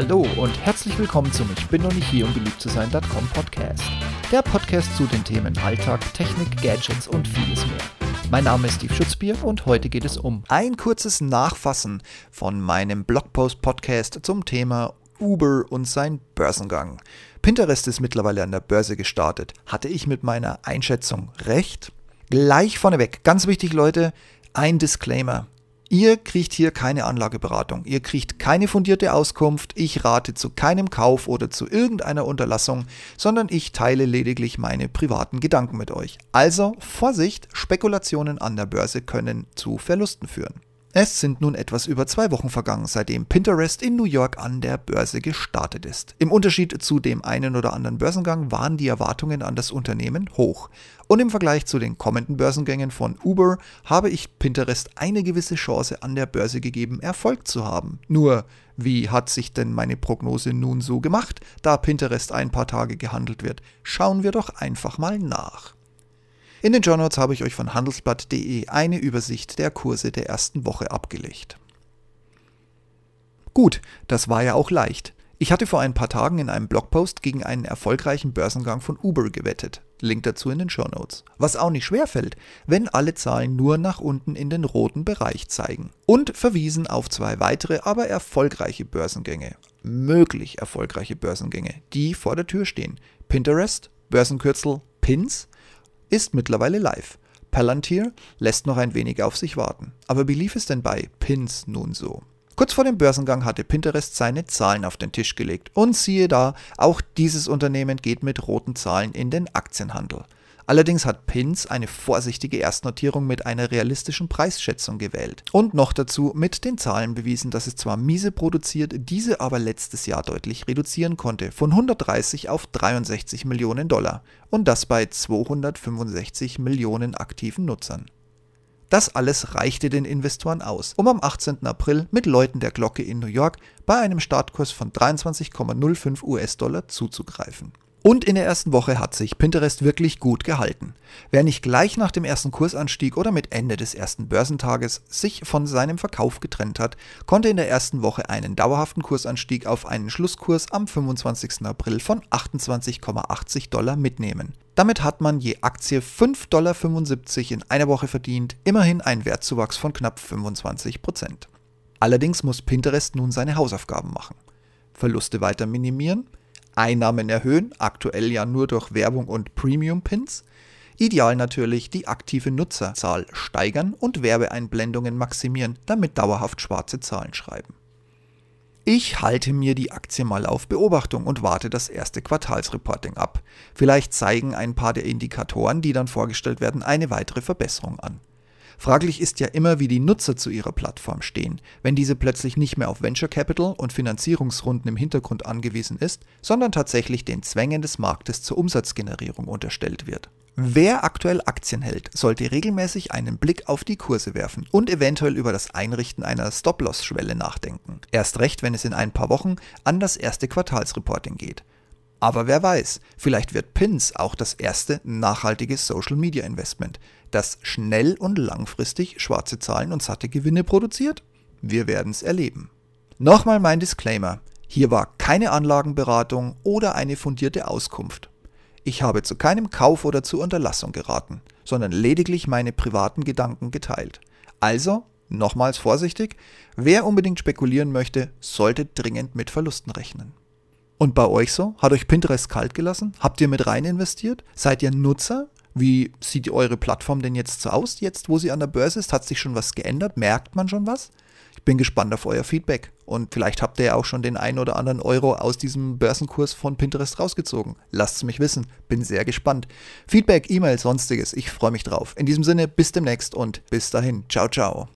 Hallo und herzlich willkommen zum Ich bin noch nicht hier, um beliebt zu sein.com Podcast. Der Podcast zu den Themen Alltag, Technik, Gadgets und vieles mehr. Mein Name ist Steve Schutzbier und heute geht es um ein kurzes Nachfassen von meinem Blogpost-Podcast zum Thema Uber und sein Börsengang. Pinterest ist mittlerweile an der Börse gestartet. Hatte ich mit meiner Einschätzung recht? Gleich vorneweg, ganz wichtig Leute, ein Disclaimer. Ihr kriegt hier keine Anlageberatung, ihr kriegt keine fundierte Auskunft, ich rate zu keinem Kauf oder zu irgendeiner Unterlassung, sondern ich teile lediglich meine privaten Gedanken mit euch. Also Vorsicht, Spekulationen an der Börse können zu Verlusten führen. Es sind nun etwas über zwei Wochen vergangen, seitdem Pinterest in New York an der Börse gestartet ist. Im Unterschied zu dem einen oder anderen Börsengang waren die Erwartungen an das Unternehmen hoch. Und im Vergleich zu den kommenden Börsengängen von Uber habe ich Pinterest eine gewisse Chance an der Börse gegeben, Erfolg zu haben. Nur, wie hat sich denn meine Prognose nun so gemacht, da Pinterest ein paar Tage gehandelt wird? Schauen wir doch einfach mal nach. In den Journals habe ich euch von handelsblatt.de eine Übersicht der Kurse der ersten Woche abgelegt. Gut, das war ja auch leicht. Ich hatte vor ein paar Tagen in einem Blogpost gegen einen erfolgreichen Börsengang von Uber gewettet. Link dazu in den Show Notes. Was auch nicht schwer fällt, wenn alle Zahlen nur nach unten in den roten Bereich zeigen. Und verwiesen auf zwei weitere, aber erfolgreiche Börsengänge. Möglich erfolgreiche Börsengänge, die vor der Tür stehen. Pinterest, Börsenkürzel Pins ist mittlerweile live. Palantir lässt noch ein wenig auf sich warten. Aber wie lief es denn bei Pins nun so? Kurz vor dem Börsengang hatte Pinterest seine Zahlen auf den Tisch gelegt. Und siehe da, auch dieses Unternehmen geht mit roten Zahlen in den Aktienhandel. Allerdings hat Pins eine vorsichtige Erstnotierung mit einer realistischen Preisschätzung gewählt und noch dazu mit den Zahlen bewiesen, dass es zwar miese produziert, diese aber letztes Jahr deutlich reduzieren konnte, von 130 auf 63 Millionen Dollar und das bei 265 Millionen aktiven Nutzern. Das alles reichte den Investoren aus, um am 18. April mit Läuten der Glocke in New York bei einem Startkurs von 23,05 US-Dollar zuzugreifen. Und in der ersten Woche hat sich Pinterest wirklich gut gehalten. Wer nicht gleich nach dem ersten Kursanstieg oder mit Ende des ersten Börsentages sich von seinem Verkauf getrennt hat, konnte in der ersten Woche einen dauerhaften Kursanstieg auf einen Schlusskurs am 25. April von 28,80 Dollar mitnehmen. Damit hat man je Aktie 5,75 Dollar in einer Woche verdient, immerhin ein Wertzuwachs von knapp 25 Prozent. Allerdings muss Pinterest nun seine Hausaufgaben machen. Verluste weiter minimieren, Einnahmen erhöhen, aktuell ja nur durch Werbung und Premium-Pins. Ideal natürlich die aktive Nutzerzahl steigern und Werbeeinblendungen maximieren, damit dauerhaft schwarze Zahlen schreiben. Ich halte mir die Aktie mal auf Beobachtung und warte das erste Quartalsreporting ab. Vielleicht zeigen ein paar der Indikatoren, die dann vorgestellt werden, eine weitere Verbesserung an. Fraglich ist ja immer, wie die Nutzer zu ihrer Plattform stehen, wenn diese plötzlich nicht mehr auf Venture Capital und Finanzierungsrunden im Hintergrund angewiesen ist, sondern tatsächlich den Zwängen des Marktes zur Umsatzgenerierung unterstellt wird. Wer aktuell Aktien hält, sollte regelmäßig einen Blick auf die Kurse werfen und eventuell über das Einrichten einer Stop-Loss-Schwelle nachdenken. Erst recht, wenn es in ein paar Wochen an das erste Quartalsreporting geht. Aber wer weiß, vielleicht wird Pins auch das erste nachhaltige Social Media Investment, das schnell und langfristig schwarze Zahlen und satte Gewinne produziert? Wir werden es erleben. Nochmal mein Disclaimer. Hier war keine Anlagenberatung oder eine fundierte Auskunft. Ich habe zu keinem Kauf oder zur Unterlassung geraten, sondern lediglich meine privaten Gedanken geteilt. Also, nochmals vorsichtig, wer unbedingt spekulieren möchte, sollte dringend mit Verlusten rechnen. Und bei euch so? Hat euch Pinterest kalt gelassen? Habt ihr mit rein investiert? Seid ihr Nutzer? Wie sieht eure Plattform denn jetzt so aus, jetzt wo sie an der Börse ist? Hat sich schon was geändert? Merkt man schon was? Ich bin gespannt auf euer Feedback. Und vielleicht habt ihr ja auch schon den einen oder anderen Euro aus diesem Börsenkurs von Pinterest rausgezogen. Lasst es mich wissen. Bin sehr gespannt. Feedback, E-Mail, sonstiges. Ich freue mich drauf. In diesem Sinne, bis demnächst und bis dahin. Ciao, ciao.